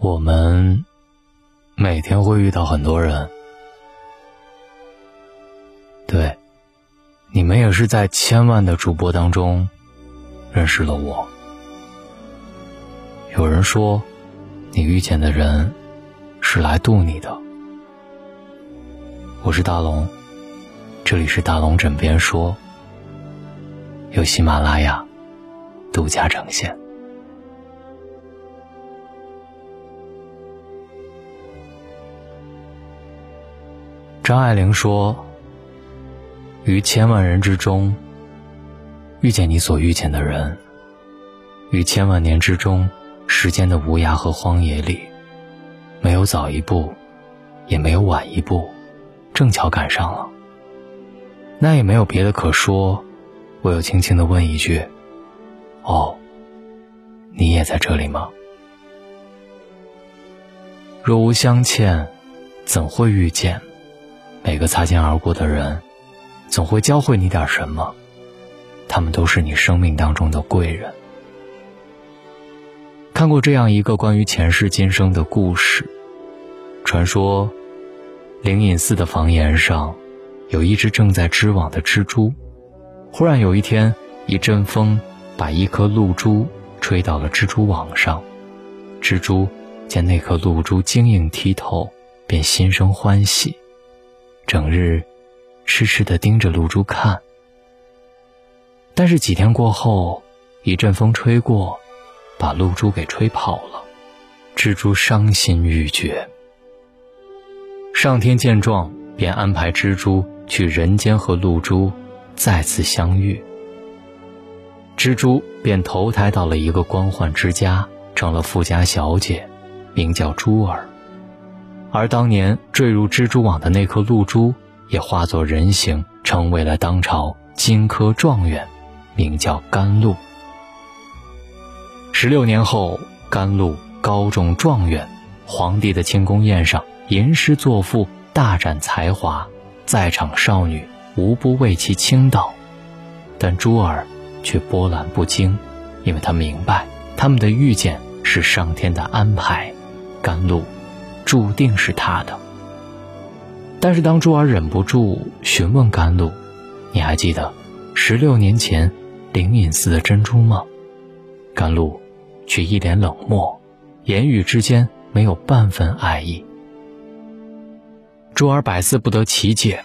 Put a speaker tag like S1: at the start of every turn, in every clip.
S1: 我们每天会遇到很多人，对，你们也是在千万的主播当中认识了我。有人说，你遇见的人是来渡你的。我是大龙，这里是大龙枕边说，由喜马拉雅独家呈现。张爱玲说：“于千万人之中，遇见你所遇见的人；于千万年之中，时间的无涯和荒野里，没有早一步，也没有晚一步，正巧赶上了。那也没有别的可说，我又轻轻的问一句：‘哦，你也在这里吗？’若无相欠，怎会遇见？”每个擦肩而过的人，总会教会你点什么，他们都是你生命当中的贵人。看过这样一个关于前世今生的故事，传说，灵隐寺的房檐上，有一只正在织网的蜘蛛。忽然有一天，一阵风把一颗露珠吹到了蜘蛛网上，蜘蛛见那颗露珠晶莹剔透，便心生欢喜。整日，痴痴地盯着露珠看。但是几天过后，一阵风吹过，把露珠给吹跑了。蜘蛛伤心欲绝。上天见状，便安排蜘蛛去人间和露珠再次相遇。蜘蛛便投胎到了一个官宦之家，成了富家小姐，名叫珠儿。而当年坠入蜘蛛网的那颗露珠，也化作人形，成为了当朝金科状元，名叫甘露。十六年后，甘露高中状元，皇帝的庆功宴上吟诗作赋，大展才华，在场少女无不为其倾倒，但珠儿却波澜不惊，因为她明白他们的遇见是上天的安排，甘露。注定是他的。但是当珠儿忍不住询问甘露：“你还记得十六年前灵隐寺的珍珠吗？”甘露却一脸冷漠，言语之间没有半分爱意。珠儿百思不得其解，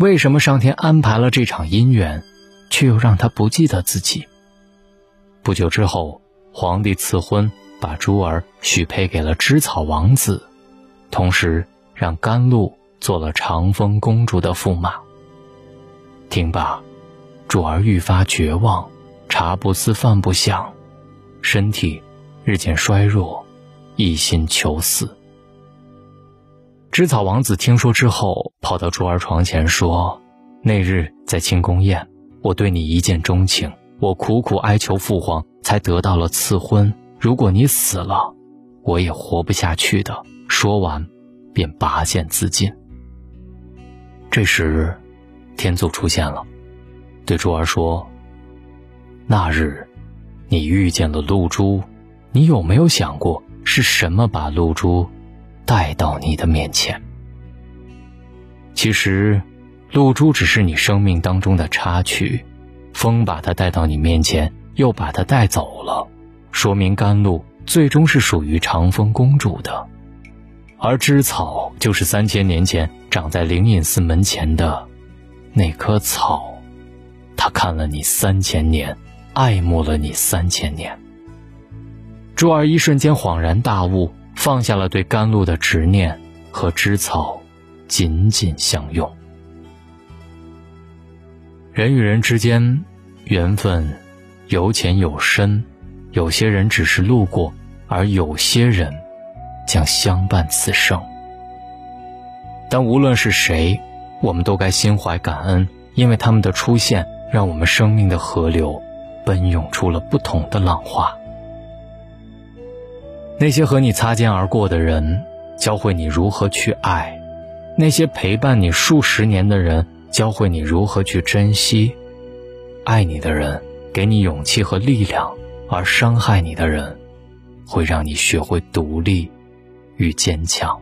S1: 为什么上天安排了这场姻缘，却又让他不记得自己？不久之后，皇帝赐婚，把珠儿许配给了芝草王子。同时，让甘露做了长风公主的驸马。听罢，主儿愈发绝望，茶不思饭不想，身体日渐衰弱，一心求死。芝草王子听说之后，跑到珠儿床前说：“那日在庆功宴，我对你一见钟情，我苦苦哀求父皇，才得到了赐婚。如果你死了，我也活不下去的。”说完，便拔剑自尽。这时，天祖出现了，对珠儿说：“那日，你遇见了露珠，你有没有想过是什么把露珠带到你的面前？其实，露珠只是你生命当中的插曲，风把它带到你面前，又把它带走了，说明甘露最终是属于长风公主的。”而芝草就是三千年前长在灵隐寺门前的那棵草，他看了你三千年，爱慕了你三千年。珠儿一瞬间恍然大悟，放下了对甘露的执念，和芝草紧紧相拥。人与人之间，缘分有浅有深，有些人只是路过，而有些人。将相伴此生。但无论是谁，我们都该心怀感恩，因为他们的出现，让我们生命的河流奔涌出了不同的浪花。那些和你擦肩而过的人，教会你如何去爱；那些陪伴你数十年的人，教会你如何去珍惜。爱你的人给你勇气和力量，而伤害你的人，会让你学会独立。与坚强。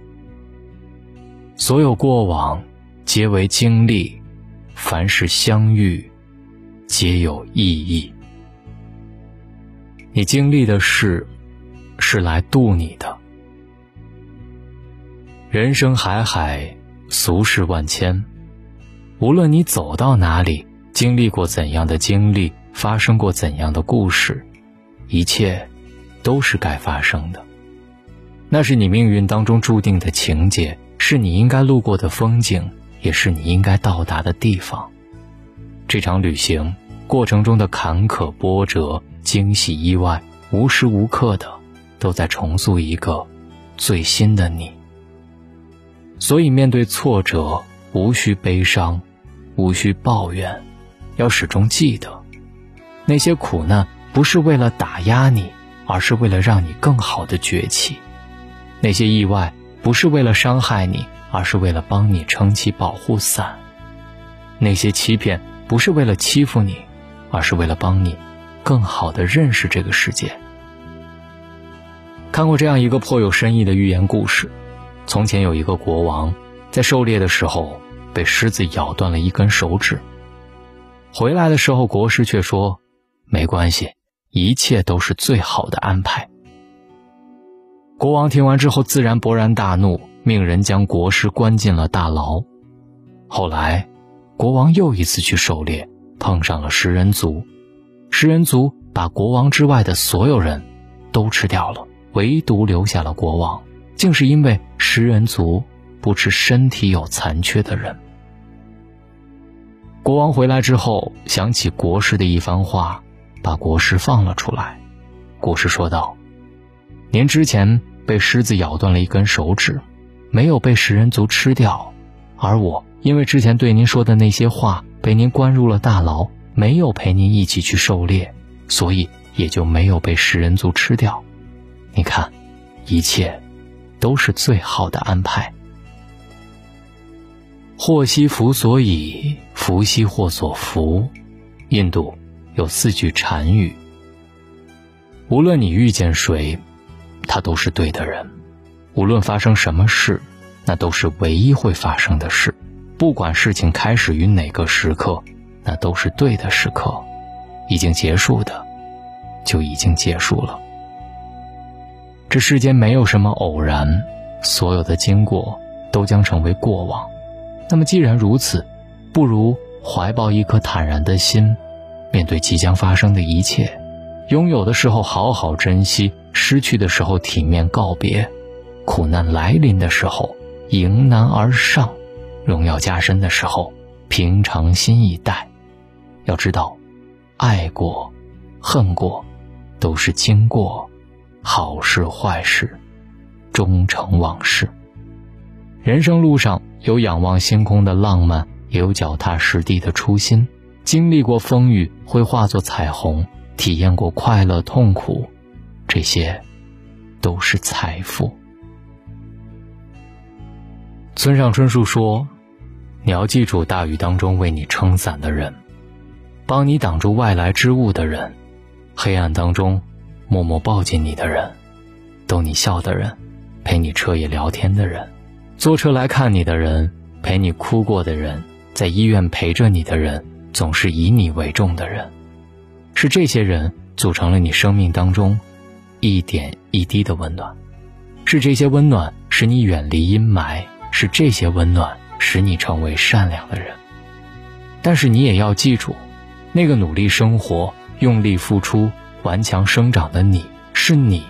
S1: 所有过往，皆为经历；凡事相遇，皆有意义。你经历的事，是来渡你的。人生海海，俗事万千。无论你走到哪里，经历过怎样的经历，发生过怎样的故事，一切，都是该发生的。那是你命运当中注定的情节，是你应该路过的风景，也是你应该到达的地方。这场旅行过程中的坎坷波折。惊喜、意外，无时无刻的都在重塑一个最新的你。所以，面对挫折，无需悲伤，无需抱怨，要始终记得，那些苦难不是为了打压你，而是为了让你更好的崛起；那些意外不是为了伤害你，而是为了帮你撑起保护伞；那些欺骗不是为了欺负你，而是为了帮你。更好的认识这个世界。看过这样一个颇有深意的寓言故事：从前有一个国王，在狩猎的时候被狮子咬断了一根手指。回来的时候，国师却说：“没关系，一切都是最好的安排。”国王听完之后，自然勃然大怒，命人将国师关进了大牢。后来，国王又一次去狩猎，碰上了食人族。食人族把国王之外的所有人都吃掉了，唯独留下了国王。竟是因为食人族不吃身体有残缺的人。国王回来之后，想起国师的一番话，把国师放了出来。国师说道：“您之前被狮子咬断了一根手指，没有被食人族吃掉，而我因为之前对您说的那些话，被您关入了大牢。”没有陪您一起去狩猎，所以也就没有被食人族吃掉。你看，一切都是最好的安排。祸兮福所倚，福兮祸所伏。印度有四句禅语：无论你遇见谁，他都是对的人；无论发生什么事，那都是唯一会发生的事。不管事情开始于哪个时刻。那都是对的时刻，已经结束的，就已经结束了。这世间没有什么偶然，所有的经过都将成为过往。那么既然如此，不如怀抱一颗坦然的心，面对即将发生的一切。拥有的时候好好珍惜，失去的时候体面告别。苦难来临的时候迎难而上，荣耀加身的时候平常心以待。要知道，爱过、恨过，都是经过；好事坏事，终成往事。人生路上有仰望星空的浪漫，也有脚踏实地的初心。经历过风雨，会化作彩虹；体验过快乐、痛苦，这些都是财富。村上春树说：“你要记住大雨当中为你撑伞的人。”帮你挡住外来之物的人，黑暗当中默默抱紧你的人，逗你笑的人，陪你彻夜聊天的人，坐车来看你的人，陪你哭过的人，在医院陪着你的人，总是以你为重的人，是这些人组成了你生命当中一点一滴的温暖，是这些温暖使你远离阴霾，是这些温暖使你成为善良的人。但是你也要记住。那个努力生活、用力付出、顽强生长的你，是你，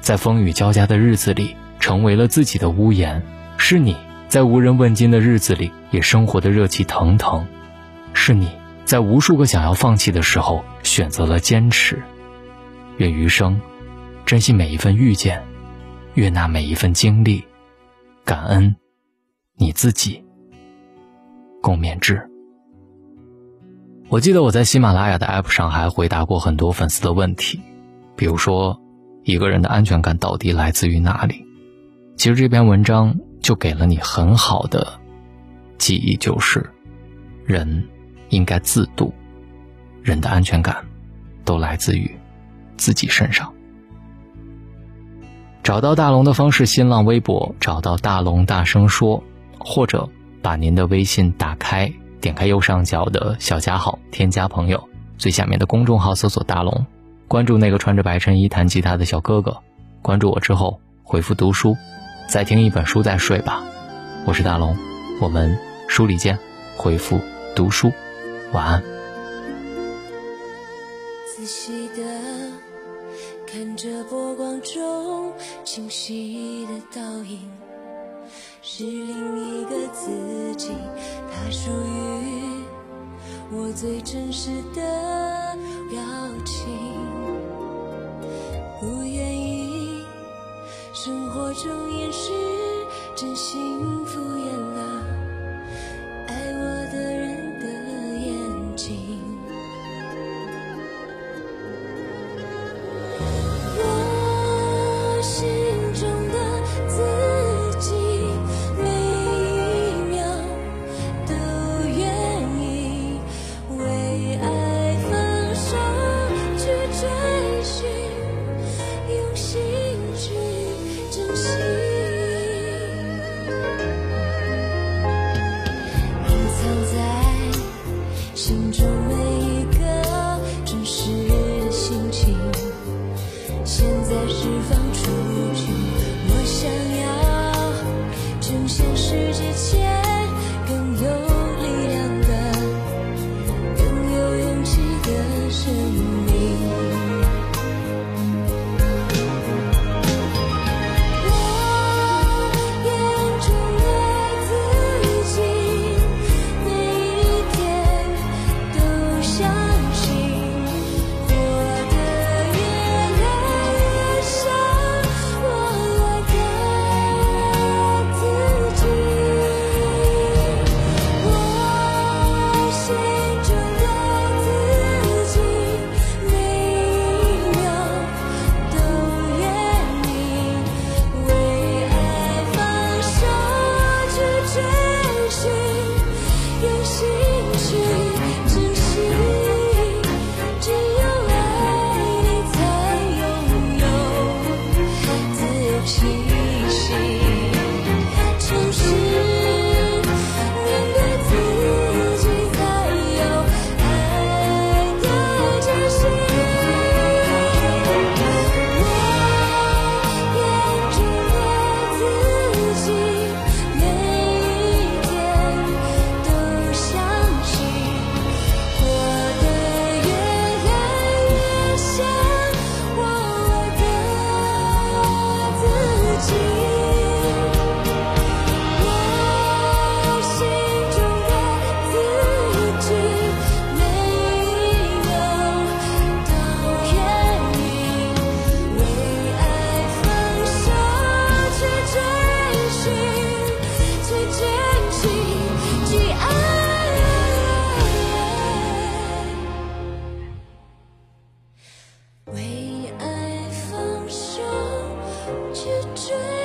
S1: 在风雨交加的日子里成为了自己的屋檐；是你在无人问津的日子里也生活的热气腾腾；是你在无数个想要放弃的时候选择了坚持。愿余生，珍惜每一份遇见，悦纳每一份经历，感恩你自己。共勉之。我记得我在喜马拉雅的 App 上还回答过很多粉丝的问题，比如说，一个人的安全感到底来自于哪里？其实这篇文章就给了你很好的记忆，就是人应该自渡，人的安全感都来自于自己身上。找到大龙的方式：新浪微博找到大龙，大声说，或者把您的微信打开，点开右上角的小加号，添加朋友，最下面的公众号搜索大龙，关注那个穿着白衬衣弹吉他的小哥哥。关注我之后，回复读书，再听一本书再睡吧。我是大龙，我们书里见。回复读书，晚安。
S2: 仔细的看着波光中清晰的倒影，是另一个自己，它属于我最真实的表情。不愿意生活中掩饰真幸福眼泪。绝